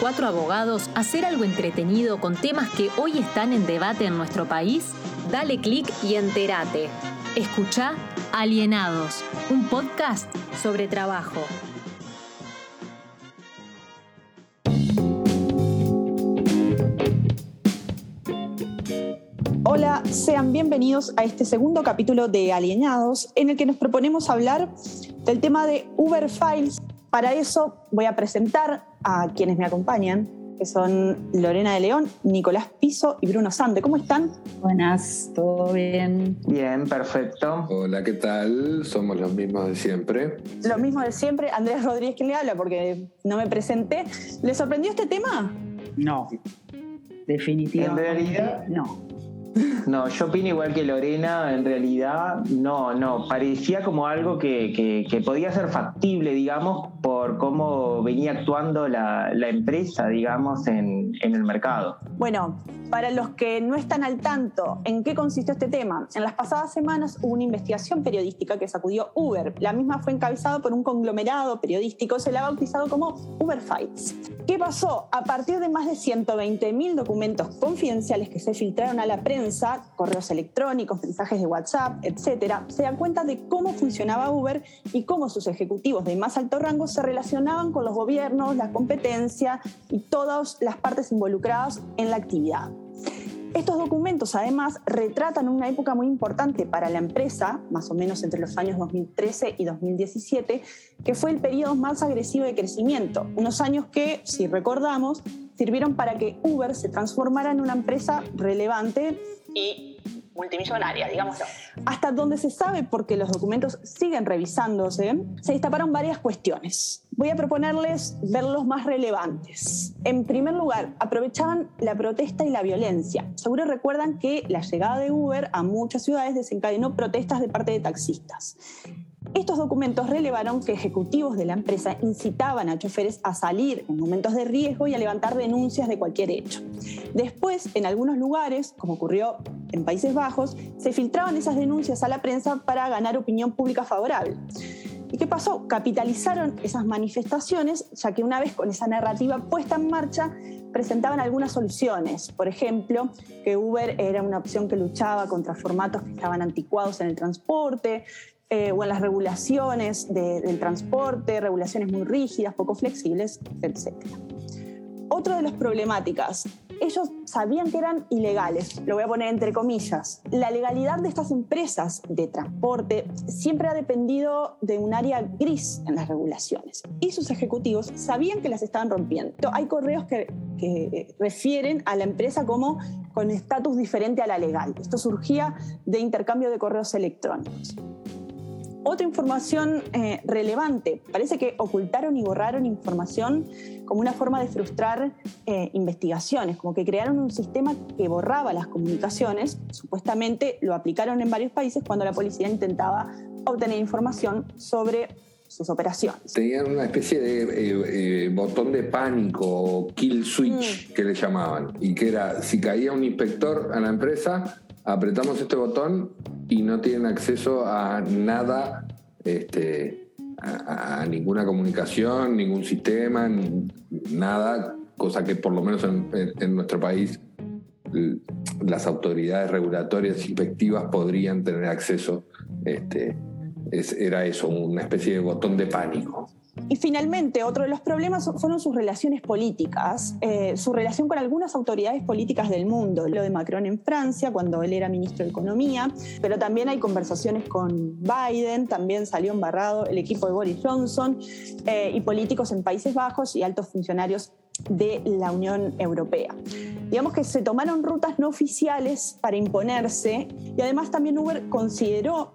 cuatro abogados hacer algo entretenido con temas que hoy están en debate en nuestro país? Dale clic y entérate. Escucha Alienados, un podcast sobre trabajo. Hola, sean bienvenidos a este segundo capítulo de Alienados, en el que nos proponemos hablar del tema de Uber Files. Para eso voy a presentar a quienes me acompañan, que son Lorena de León, Nicolás Piso y Bruno Sande. ¿Cómo están? Buenas, ¿todo bien? Bien, perfecto. Hola, ¿qué tal? Somos los mismos de siempre. Lo mismo de siempre, Andrés Rodríguez quien le habla porque no me presenté. ¿Le sorprendió este tema? No, definitivamente En realidad- no. No, yo opino igual que Lorena, en realidad no, no, parecía como algo que, que- que podía ser factible, digamos, por cómo venía actuando la, la empresa, digamos, en, en el mercado. Bueno, para los que no están al tanto, ¿en qué consistió este tema? En las pasadas semanas hubo una investigación periodística que sacudió Uber. La misma fue encabezada por un conglomerado periodístico, se la ha bautizado como Uber Fights. ¿Qué pasó? A partir de más de 120.000 documentos confidenciales que se filtraron a la prensa, correos electrónicos, mensajes de WhatsApp, etcétera, se dan cuenta de cómo funcionaba Uber y cómo sus ejecutivos de más alto rango se relacionaban con los gobiernos, la competencia y todas las partes involucradas en la actividad. Estos documentos además retratan una época muy importante para la empresa, más o menos entre los años 2013 y 2017, que fue el periodo más agresivo de crecimiento, unos años que, si recordamos, sirvieron para que Uber se transformara en una empresa relevante y multimillonaria, digámoslo. Hasta donde se sabe, porque los documentos siguen revisándose, se destaparon varias cuestiones. Voy a proponerles ver los más relevantes. En primer lugar, aprovechaban la protesta y la violencia. Seguro recuerdan que la llegada de Uber a muchas ciudades desencadenó protestas de parte de taxistas. Estos documentos relevaron que ejecutivos de la empresa incitaban a choferes a salir en momentos de riesgo y a levantar denuncias de cualquier hecho. Después, en algunos lugares, como ocurrió en Países Bajos, se filtraban esas denuncias a la prensa para ganar opinión pública favorable. ¿Y qué pasó? Capitalizaron esas manifestaciones, ya que una vez con esa narrativa puesta en marcha, presentaban algunas soluciones. Por ejemplo, que Uber era una opción que luchaba contra formatos que estaban anticuados en el transporte, eh, o en las regulaciones de- del transporte, regulaciones muy rígidas, poco flexibles, etc. Otra de las problemáticas, ellos sabían que eran ilegales, lo voy a poner entre comillas. La legalidad de estas empresas de transporte siempre ha dependido de un área gris en las regulaciones y sus ejecutivos sabían que las estaban rompiendo. Hay correos que, que refieren a la empresa como con estatus diferente a la legal. Esto surgía de intercambio de correos electrónicos. Otra información eh, relevante, parece que ocultaron y borraron información como una forma de frustrar eh, investigaciones, como que crearon un sistema que borraba las comunicaciones, supuestamente lo aplicaron en varios países cuando la policía intentaba obtener información sobre sus operaciones. Tenían una especie de eh, eh, botón de pánico o kill switch que le llamaban. Y que era, si caía un inspector a la empresa, apretamos este botón y no tienen acceso a nada, este, a, ninguna comunicación, ningún sistema, nada, cosa que por lo menos en, nuestro país l- las autoridades regulatorias inspectivas podrían tener acceso. Este, es- era eso, una especie de botón de pánico. Y finalmente, otro de los problemas fueron sus relaciones políticas, eh, su relación con algunas autoridades políticas del mundo, lo de Macron en Francia, cuando él era ministro de Economía, pero también hay conversaciones con Biden, también salió embarrado el equipo de Boris Johnson eh, y políticos en Países Bajos y altos funcionarios de la Unión Europea. Digamos que se tomaron rutas no oficiales para imponerse y además también Uber consideró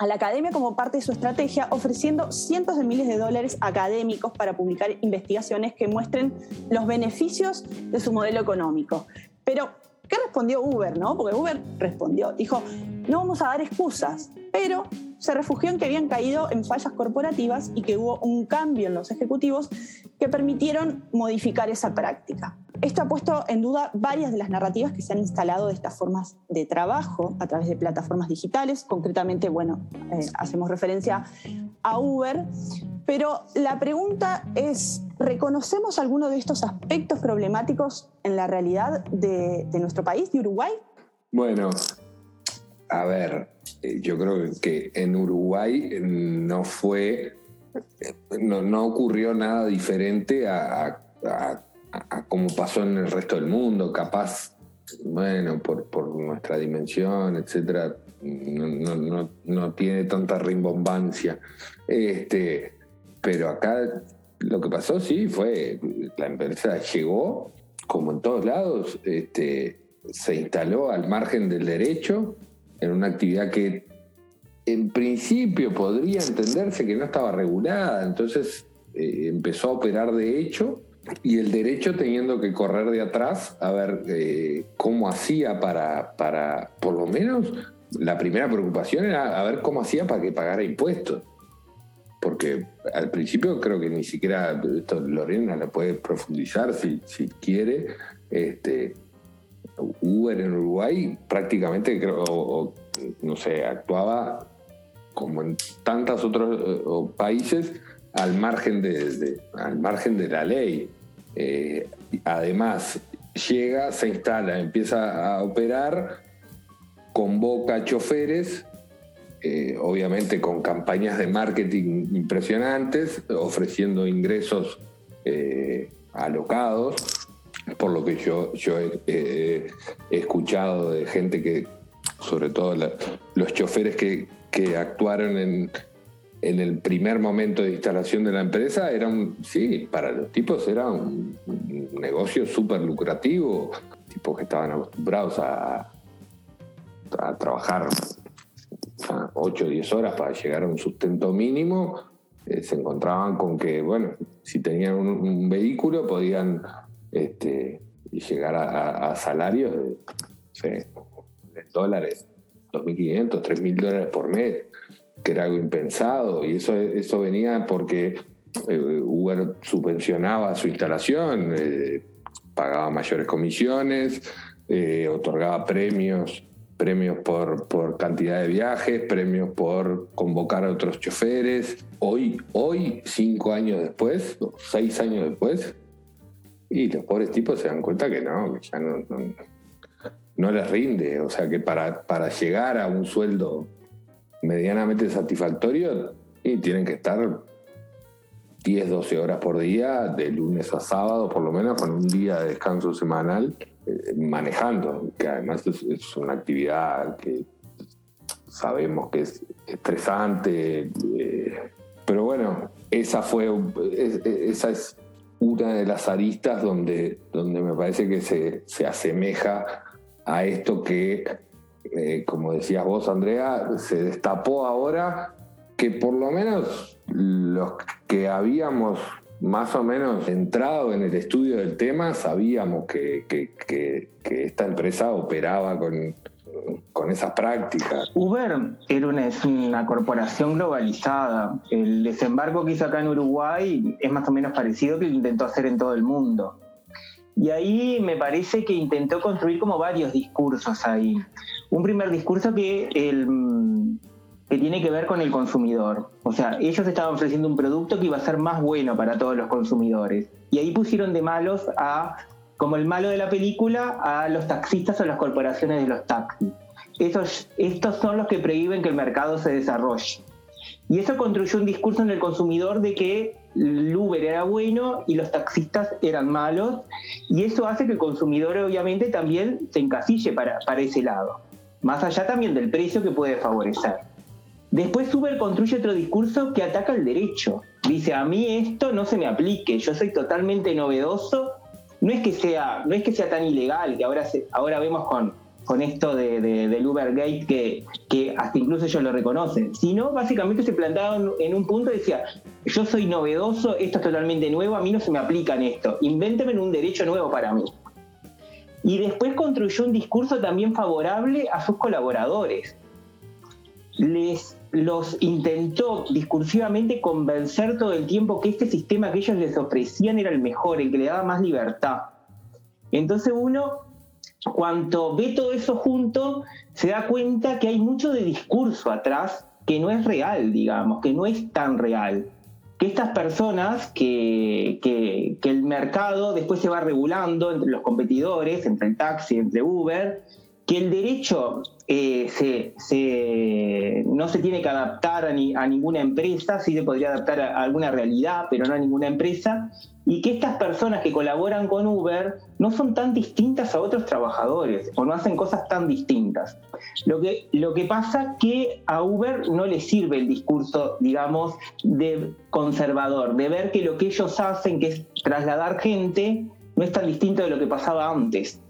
a la academia como parte de su estrategia, ofreciendo cientos de miles de dólares académicos para publicar investigaciones que muestren los beneficios de su modelo económico. Pero, ¿qué respondió Uber? No? Porque Uber respondió, dijo, no vamos a dar excusas, pero se refugió en que habían caído en fallas corporativas y que hubo un cambio en los ejecutivos que permitieron modificar esa práctica. Esto ha puesto en duda varias de las narrativas que se han instalado de estas formas de trabajo a través de plataformas digitales. Concretamente, bueno, eh, hacemos referencia a Uber. Pero la pregunta es, ¿reconocemos alguno de estos aspectos problemáticos en la realidad de, nuestro país, de Uruguay? Bueno, a ver, eh, yo creo que en Uruguay no fue, no, ocurrió nada diferente a, como pasó en el resto del mundo, capaz, bueno, por, nuestra dimensión, etcétera, no, tiene tanta rimbombancia. Este, pero acá lo que pasó, sí, fue, la empresa llegó, como en todos lados, este, se instaló al margen del derecho en una actividad que en principio podría entenderse que no estaba regulada, entonces eh, empezó a operar de hecho y el derecho teniendo que correr de atrás a ver eh, cómo hacía para, para, por lo menos, la primera preocupación era a ver cómo hacía para que pagara impuestos. Porque al principio creo que ni siquiera, Lorena la puede profundizar si, si quiere, este, Uber en Uruguay prácticamente, creo, no sé, actuaba como en tantos otros eh, países al margen de, al margen de la ley. Eh, además, llega, se instala, empieza a operar, convoca choferes, eh, obviamente con campañas de marketing impresionantes, ofreciendo ingresos alocados, por lo que yo, yo he, escuchado de gente que, sobre todo los choferes que, que actuaron en, en el primer momento de instalación de la empresa era un, sí, para los tipos era un, negocio súper lucrativo, tipos que estaban acostumbrados a, a trabajar 8 o 10 horas para llegar a un sustento mínimo, eh, se encontraban con que, bueno, si tenían un, vehículo podían este, llegar a, salarios de, de dólares, 2.500, 3.000 dólares por mes que era algo impensado, y eso, eso venía porque eh, Uber subvencionaba su instalación, eh, pagaba mayores comisiones, eh, otorgaba premios, premios por, por cantidad de viajes, premios por convocar a otros choferes. Hoy, hoy, cinco años después, seis años después, y los pobres tipos se dan cuenta que no, que ya no, no, no les rinde. O sea que para, para llegar a un sueldo medianamente satisfactorio y tienen que estar 10, 12 horas por día, de lunes a sábado, por lo menos con un día de descanso semanal, eh, manejando, que además es, una actividad que sabemos que es estresante, eh, pero bueno, esa fue, esa es una de las aristas donde, donde me parece que se, se asemeja a esto que eh, como decías vos, Andrea, se destapó ahora que por lo menos los que habíamos más o menos entrado en el estudio del tema, sabíamos que, esta empresa operaba con, con esas prácticas. Uber era una, es una corporación globalizada. El desembarco que hizo acá en Uruguay es más o menos parecido que lo intentó hacer en todo el mundo. Y ahí me parece que intentó construir como varios discursos ahí. Un primer discurso que, el, que tiene que ver con el consumidor. O sea, ellos estaban ofreciendo un producto que iba a ser más bueno para todos los consumidores. Y ahí pusieron de malos a, como el malo de la película, a los taxistas o las corporaciones de los taxis. Esos, estos son los que prohíben que el mercado se desarrolle. Y eso construyó un discurso en el consumidor de que el Uber era bueno y los taxistas eran malos, y eso hace que el consumidor obviamente también se encasille para, para ese lado, más allá también del precio que puede favorecer. Después Uber construye otro discurso que ataca el derecho. Dice, a mí esto no se me aplique, yo soy totalmente novedoso. No es que sea, no es que sea tan ilegal, que ahora, se, ahora vemos con, con esto de, del Ubergate que, que hasta incluso ellos lo reconocen, sino básicamente se plantaban en un punto y decía, yo soy novedoso, esto es totalmente nuevo, a mí no se me aplica en esto, invénteme un derecho nuevo para mí. Y después construyó un discurso también favorable a sus colaboradores. Les los intentó discursivamente convencer todo el tiempo que este sistema que ellos les ofrecían era el mejor, el que le daba más libertad. Entonces uno cuando ve todo eso junto, se da cuenta que hay mucho de discurso atrás que no es real, digamos, que no es tan real. que estas personas, que, que, el mercado después se va regulando entre los competidores, entre el taxi, entre Uber, que el derecho eh, no se tiene que adaptar a, a, ninguna empresa, sí se podría adaptar a alguna realidad, pero no a ninguna empresa, y que estas personas que colaboran con Uber no son tan distintas a otros trabajadores o no hacen cosas tan distintas. Lo que, lo que pasa que a Uber no le sirve el discurso, digamos, de conservador, de ver que lo que ellos hacen, que es trasladar gente, no es tan distinto de lo que pasaba antes.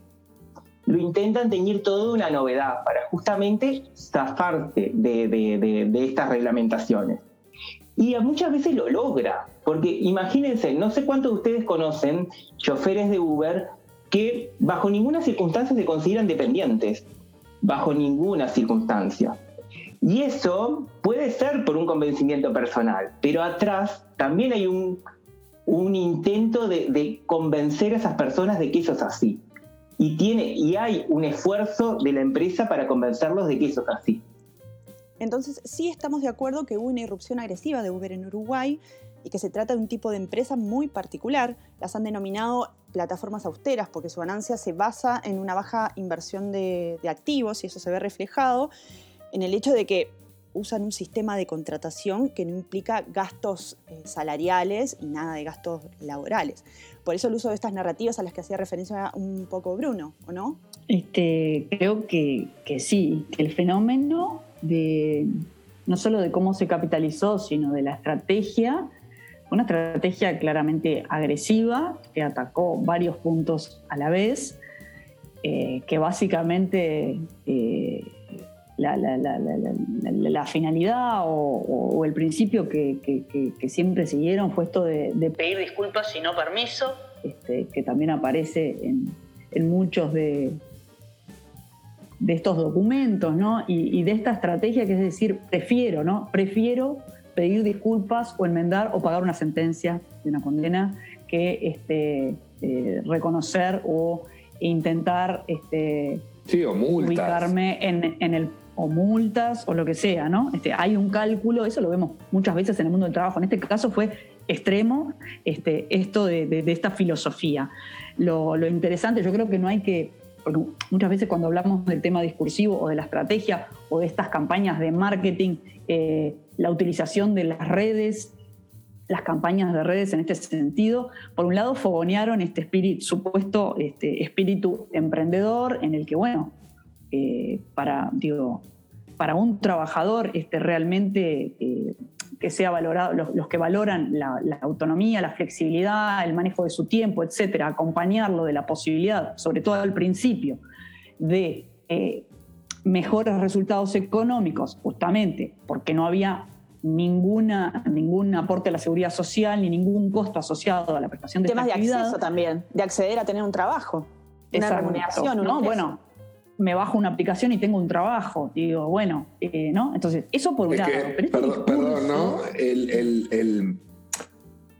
Lo intentan teñir todo de una novedad para justamente zafarse de, de, de estas reglamentaciones. Y muchas veces lo logra, porque imagínense, no sé cuántos de ustedes conocen choferes de Uber que bajo ninguna circunstancia se consideran dependientes, bajo ninguna circunstancia. Y eso puede ser por un convencimiento personal, pero atrás también hay un, un intento de, de, convencer a esas personas de que eso es así. Y, tiene, y hay un esfuerzo de la empresa para convencerlos de que eso es así. Entonces, sí estamos de acuerdo que hubo una irrupción agresiva de Uber en Uruguay y que se trata de un tipo de empresa muy particular. Las han denominado plataformas austeras porque su ganancia se basa en una baja inversión de, activos y eso se ve reflejado en el hecho de que usan un sistema de contratación que no implica gastos eh, salariales y nada de gastos laborales. Por eso el uso de estas narrativas a las que hacía referencia un poco Bruno, ¿o no? Este, creo que, que sí, el fenómeno de no solo de cómo se capitalizó, sino de la estrategia, una estrategia claramente agresiva que atacó varios puntos a la vez, eh, que básicamente eh, la, finalidad o, el principio que, siempre siguieron fue esto de, pedir disculpas y no permiso, este, que también aparece en muchos de, de estos documentos, ¿no? Y, de esta estrategia que es decir, prefiero, ¿no? Prefiero pedir disculpas o enmendar o pagar una sentencia de una condena que este, eh, reconocer o intentar este, ubicarme en, el o multas o lo que sea, ¿no? Este, hay un cálculo, eso lo vemos muchas veces en el mundo del trabajo. En este caso fue extremo este, esto de, esta filosofía. Lo, interesante, yo creo que no hay que porque muchas veces cuando hablamos del tema discursivo o de la estrategia o de estas campañas de marketing, eh, la utilización de las redes, las campañas de redes en este sentido, por un lado fogonearon este supuesto este espíritu emprendedor en el que, bueno, eh, para, digo, para un trabajador este, realmente eh, que sea valorado, los, que valoran la, autonomía, la flexibilidad, el manejo de su tiempo, etcétera, acompañarlo de la posibilidad, sobre todo al principio, de eh, mejores resultados económicos, justamente porque no había ninguna, ningún aporte a la seguridad social ni ningún costo asociado a la prestación de Temas de acceso también, de acceder a tener un trabajo, una remuneración, ¿no? Bueno, me bajo una aplicación y tengo un trabajo. Digo, bueno, eh, ¿no? Entonces, eso por un lado. Este perdón, ¿no?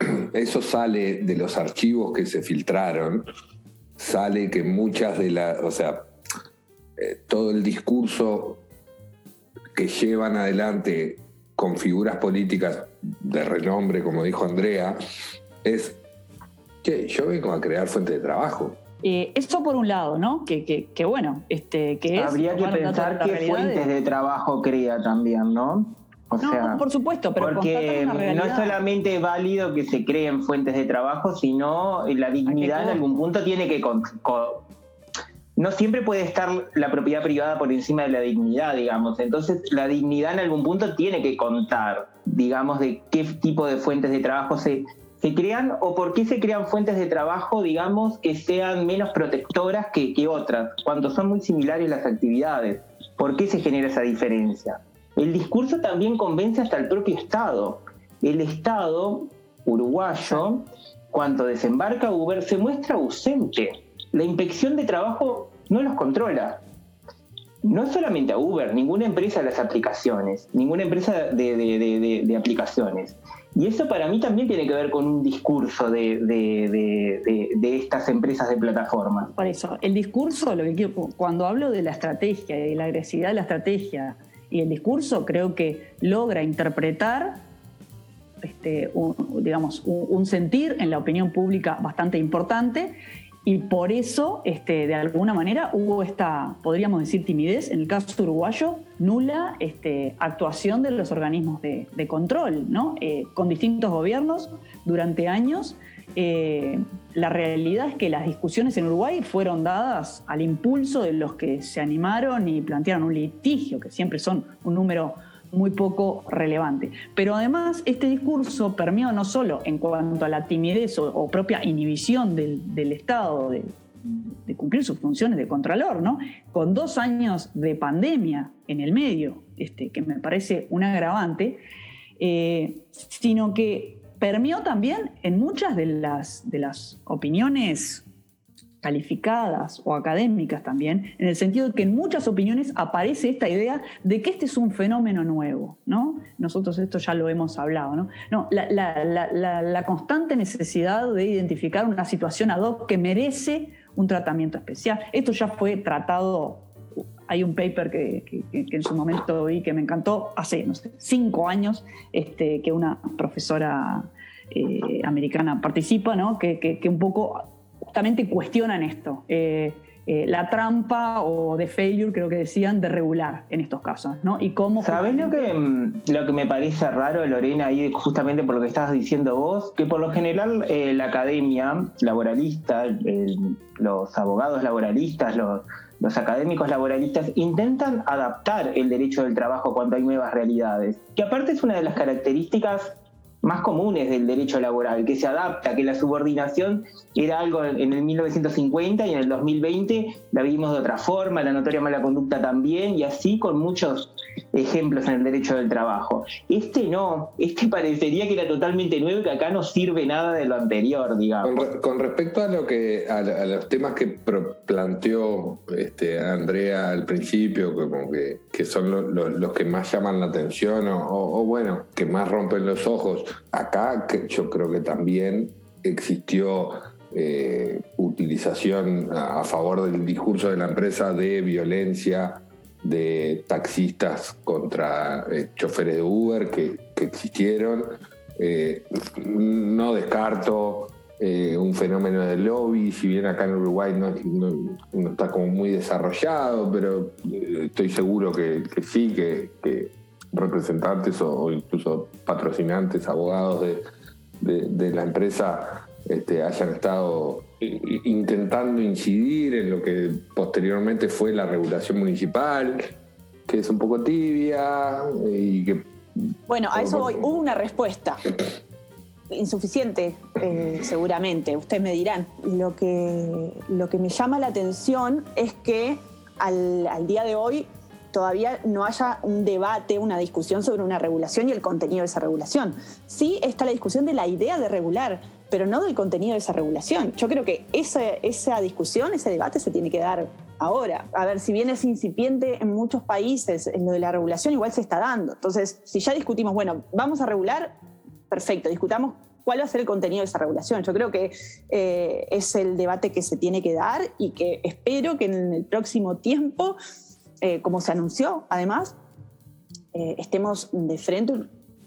eso sale de los archivos que se filtraron, sale que muchas de las, o sea, eh, todo el discurso que llevan adelante con figuras políticas de renombre, como dijo Andrea, es que yo vengo a crear fuentes de trabajo. Eh, eso por un lado, ¿no? Que, que, bueno, este, que Habría que pensar qué fuentes de... trabajo crea también, ¿no? O sea, por supuesto, pero porque no es solamente válido que se creen fuentes de trabajo, sino la dignidad en algún punto tiene que no siempre puede estar la propiedad privada por encima de la dignidad, digamos. Entonces, la dignidad en algún punto tiene que contar, digamos, de qué tipo de fuentes de trabajo se, se crean o por qué se crean fuentes de trabajo, digamos, que sean menos protectoras que, otras, cuando son muy similares las actividades. ¿Por qué se genera esa diferencia? El discurso también convence hasta el propio Estado. El Estado uruguayo, cuando desembarca Uber, se muestra ausente. La inspección de trabajo no los controla. No solamente a Uber, ninguna empresa de las aplicaciones, ninguna empresa de aplicaciones. Y eso para mí también tiene que ver con un discurso de, estas empresas de plataforma. Por eso, el discurso, lo que quiero, cuando hablo de la estrategia y de la agresividad de la estrategia y el discurso, creo que logra interpretar este, digamos, un, sentir en la opinión pública bastante importante y por eso, este, de alguna manera, hubo esta, podríamos decir, timidez, en el caso uruguayo, nula este, actuación de los organismos de, control, ¿no? Eh, con distintos gobiernos durante años. Eh, la realidad es que las discusiones en Uruguay fueron dadas al impulso de los que se animaron y plantearon un litigio, que siempre son un número muy poco relevante. Pero además este discurso permeó no solo en cuanto a la timidez o, propia inhibición del, Estado de, cumplir sus funciones de contralor, ¿no? con dos años de pandemia en el medio, este, que me parece un agravante, eh, sino que permeó también en muchas de las, de las opiniones calificadas o académicas también, en el sentido de que en muchas opiniones aparece esta idea de que este es un fenómeno nuevo, ¿no? Nosotros esto ya lo hemos hablado, ¿no? la, constante necesidad de identificar una situación ad hoc que merece un tratamiento especial. Esto ya fue tratado, hay un paper que, en su momento vi que me encantó, hace, no sé, cinco años, este, que una profesora eh, americana participa, ¿no? que un poco justamente cuestionan esto. Eh, eh, la trampa o de failure, creo que decían, de regular en estos casos, ¿no? Y cómo... ¿Sabes lo que, mm, lo que me parece raro, Lorena, ahí justamente por lo que estabas diciendo vos? Que por lo general eh, la academia laboralista, los abogados laboralistas, los, los académicos laboralistas intentan adaptar el derecho del trabajo cuando hay nuevas realidades, que aparte es una de las características más comunes del derecho laboral, que se adapta, que la subordinación era algo en el 1950 y en el 2020 la vimos de otra forma, la notoria mala conducta también, y así con muchos ejemplos en el derecho del trabajo. Este no, este parecería que era totalmente nuevo y que acá no sirve nada de lo anterior, digamos. Con, respecto a lo que a, los temas que planteó este, Andrea al principio, como que, que son los que más llaman la atención o, o bueno, que más rompen los ojos, acá yo creo que también existió eh, utilización a, favor del discurso de la empresa de violencia de taxistas contra eh, choferes de Uber que, existieron. Eh, no descarto un fenómeno de lobby, si bien acá en Uruguay no, está como muy desarrollado, pero estoy seguro que, sí, que, representantes o, incluso patrocinantes, abogados de la empresa este, hayan estado intentando incidir en lo que posteriormente fue la regulación municipal, que es un poco tibia y que... Bueno, a eso voy. Hubo una respuesta. Insuficiente, eh, seguramente, ustedes me dirán. Lo que, lo que me llama la atención es que al, al día de hoy todavía no haya un debate, una discusión sobre una regulación y el contenido de esa regulación. Sí está la discusión de la idea de regular, pero no del contenido de esa regulación. Yo creo que esa, esa discusión, ese debate se tiene que dar ahora. A ver, si bien es incipiente en muchos países, en lo de la regulación igual se está dando. Entonces, si ya discutimos, bueno, vamos a regular, perfecto, discutamos cuál va a ser el contenido de esa regulación. Yo creo que eh, es el debate que se tiene que dar y que espero que en el próximo tiempo, eh, como se anunció además, eh, estemos de frente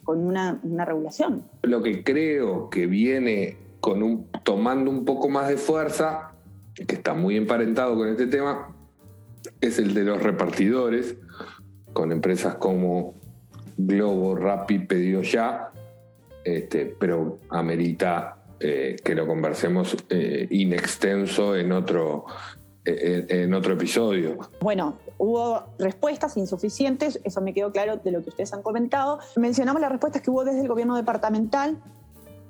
con una, regulación. Lo que creo que viene con un, tomando un poco más de fuerza, que está muy emparentado con este tema, es el de los repartidores, con empresas como Globo, Rappi, Pedido Ya, este, pero amerita eh, que lo conversemos eh, in extenso en otro, en, otro episodio. Bueno, hubo respuestas insuficientes, eso me quedó claro de lo que ustedes han comentado. Mencionamos las respuestas que hubo desde el gobierno departamental.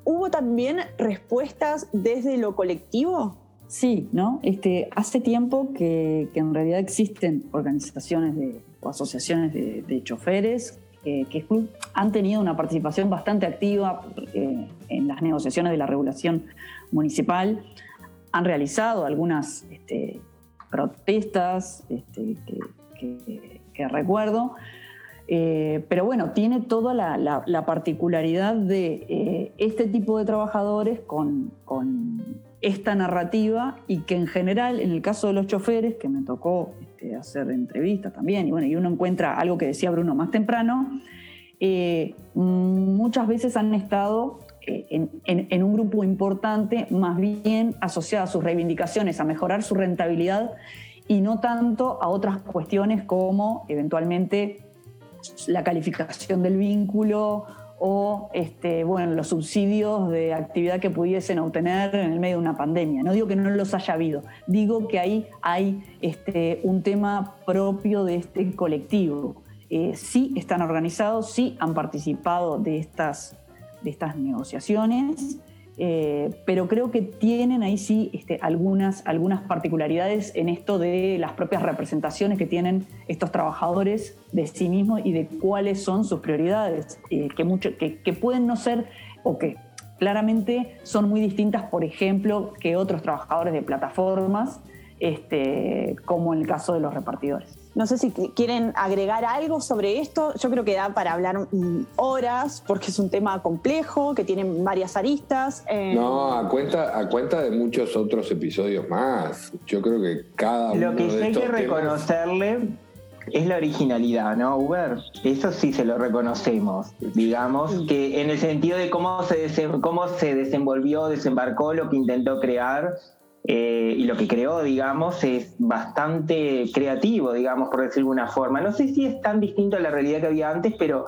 ¿Hubo también respuestas desde lo colectivo? Sí, ¿no? Este, hace tiempo que, en realidad existen organizaciones o asociaciones de, choferes eh, que han tenido una participación bastante activa eh, en las negociaciones de la regulación municipal han realizado algunas este, protestas este, que, recuerdo, eh, pero bueno, tiene toda la, particularidad de eh, este tipo de trabajadores con, esta narrativa y que en general, en el caso de los choferes, que me tocó este, hacer entrevistas también, y bueno, y uno encuentra algo que decía Bruno más temprano, eh, muchas veces han estado eh, en, un grupo importante, más bien asociado a sus reivindicaciones, a mejorar su rentabilidad y no tanto a otras cuestiones como eventualmente la calificación del vínculo o este, bueno, los subsidios de actividad que pudiesen obtener en el medio de una pandemia. No digo que no los haya habido, digo que ahí hay este, un tema propio de este colectivo. Eh, sí están organizados, sí han participado de estas, de estas negociaciones, eh, pero creo que tienen ahí sí este, algunas, algunas particularidades en esto de las propias representaciones que tienen estos trabajadores de sí mismos y de cuáles son sus prioridades, eh, que, mucho, que, pueden no ser o que claramente son muy distintas, por ejemplo, que otros trabajadores de plataformas, este, como en el caso de los repartidores. No sé si quieren agregar algo sobre esto. Yo creo que da para hablar horas porque es un tema complejo, que tiene varias aristas. Eh. No, a cuenta, a cuenta de muchos otros episodios más. Yo creo que cada Lo que sí hay que reconocerle es la originalidad, ¿no, Uber? Eso sí se lo reconocemos, digamos, que en el sentido de cómo se, cómo se desenvolvió, desembarcó lo que intentó crear eh, y lo que creó, digamos, es bastante creativo, digamos, por decirlo de alguna forma. No sé si es tan distinto a la realidad que había antes, pero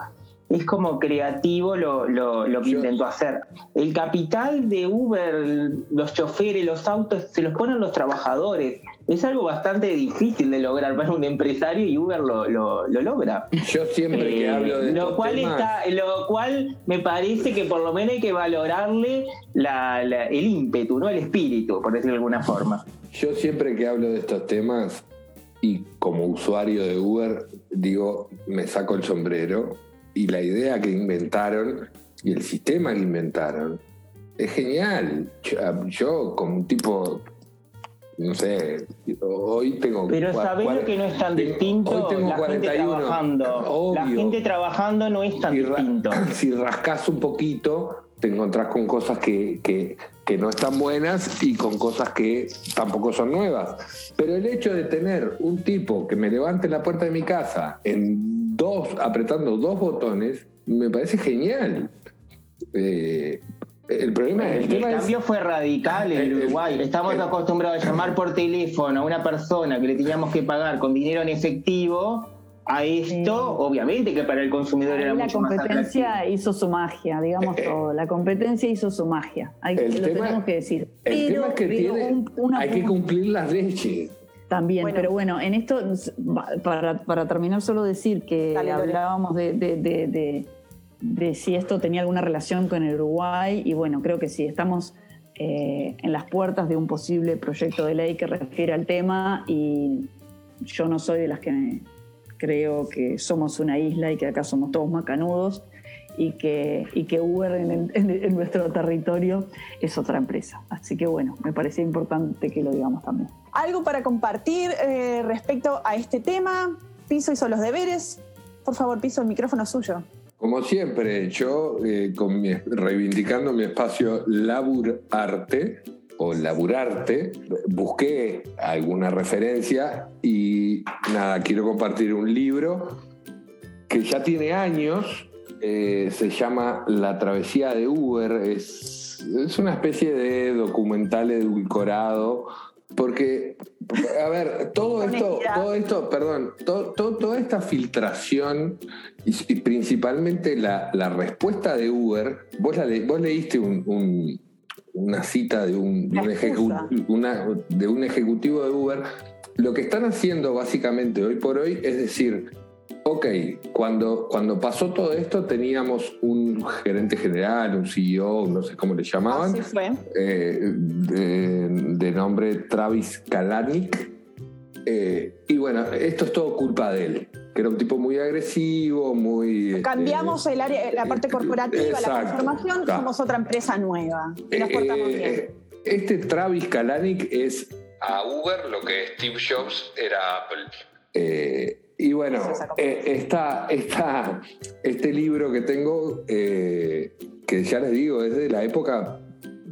es como creativo lo, lo, que intentó hacer. El capital de Uber, los choferes, los autos, se los ponen los trabajadores. Es algo bastante difícil de lograr para un empresario y Uber lo, lo, logra. Yo siempre que eh, hablo de lo cual está, Lo cual me parece que por lo menos hay que valorarle el ímpetu, ¿no? el espíritu, por decirlo de alguna forma. Yo siempre que hablo de estos temas y como usuario de Uber, digo, me saco el sombrero y la idea que inventaron y el sistema que inventaron es genial. Yo, como un tipo, no sé, hoy tengo... Pero sabés lo que no es tan distinto. Hoy tengo la 41. Gente trabajando. La gente trabajando no es tan distinto. Si rascas un poquito, te encontrás con cosas que, que, que, no están buenas y con cosas que tampoco son nuevas. Pero el hecho de tener un tipo que me levante la puerta de mi casa en dos, apretando dos botones, me parece genial. Eh, el problema el, el cambio fue radical en Uruguay. Estamos acostumbrados a llamar por teléfono a una persona que le teníamos que pagar con dinero en efectivo. A esto, obviamente que para el consumidor era la mucho más La competencia hizo su magia, digamos eh, todo. La competencia hizo su magia. Hay, lo tenemos que decir. El tema es que tiene, hay que cumplir las leyes. También, pero bueno, en esto, para, terminar, solo decir que hablábamos de, si esto tenía alguna relación con el Uruguay, y bueno, creo que sí, estamos eh, en las puertas de un posible proyecto de ley que refiere al tema, y yo no soy de las que creo que somos una isla y que acá somos todos macanudos y que, y que Uber en, nuestro territorio es otra empresa. Así que bueno, me parecía importante que lo digamos también. ¿Algo para compartir eh, respecto a este tema? Piso hizo los deberes. Por favor, Piso, el micrófono es suyo. Como siempre, yo eh, reivindicando mi espacio laburarte o laburarte, busqué alguna referencia y nada, quiero compartir un libro que ya tiene años, eh, se llama La travesía de Uber, es una especie de documental edulcorado, porque, a ver, todo esto, todo esto, perdón, toda esta filtración y, principalmente la, respuesta de Uber, vos, vos leíste una cita de un, de un ejecutivo de Uber, lo que están haciendo básicamente hoy por hoy es decir, Ok, cuando, cuando pasó todo esto teníamos un gerente general, un CEO, no sé cómo le llamaban, Así fue. Eh, de, nombre Travis Kalanick. Eh, y bueno, esto es todo culpa de él, que era un tipo muy agresivo, muy... Este, Cambiamos el área, la parte corporativa, la transformación, somos otra empresa nueva. Eh, este Travis Kalanick es a Uber lo que Steve Jobs era Apple. Y bueno, eh, está, este libro que tengo, eh, que ya les digo, es de la época,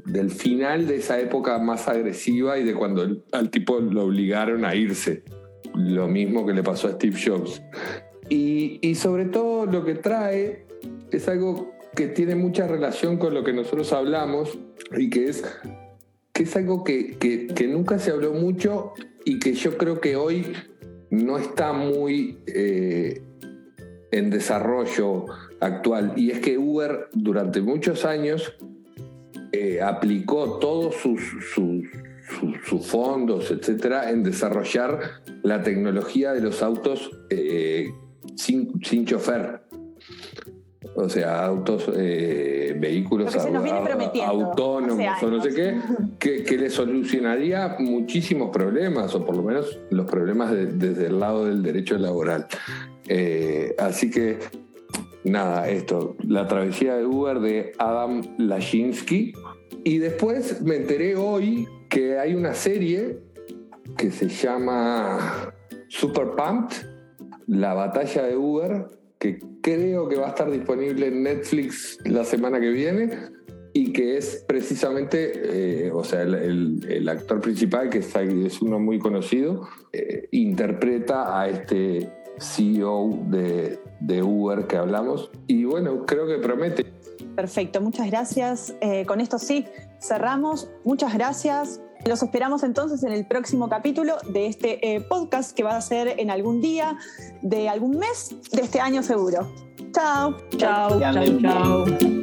del final de esa época más agresiva y de cuando al tipo lo obligaron a irse. Lo mismo que le pasó a Steve Jobs. Y, sobre todo lo que trae es algo que tiene mucha relación con lo que nosotros hablamos y que es, que es algo que, que, nunca se habló mucho y que yo creo que hoy no está muy eh, en desarrollo actual. Y es que Uber durante muchos años eh, aplicó todos sus, fondos, etcétera, en desarrollar la tecnología de los autos eh, sin, sin chofer. O sea, autos, eh, vehículos autónomos o no sé qué, que, le solucionaría muchísimos problemas, o por lo menos los problemas desde el lado del derecho laboral. Eh, así que, nada, esto, la travesía de Uber de Adam Lashinsky. Y después me enteré hoy que hay una serie que se llama Super Pumped, la batalla de Uber, que creo que va a estar disponible en Netflix la semana que viene y que es precisamente, eh, o sea, el, actor principal, que es, uno muy conocido, eh, interpreta a este CEO de, de, Uber que hablamos y bueno, creo que promete. Perfecto, muchas gracias. Eh, con esto sí, cerramos. Muchas gracias. Los esperamos entonces en el próximo capítulo de este eh, podcast que va a ser en algún día de algún mes de este año seguro. Chao. Chao, chao, chao.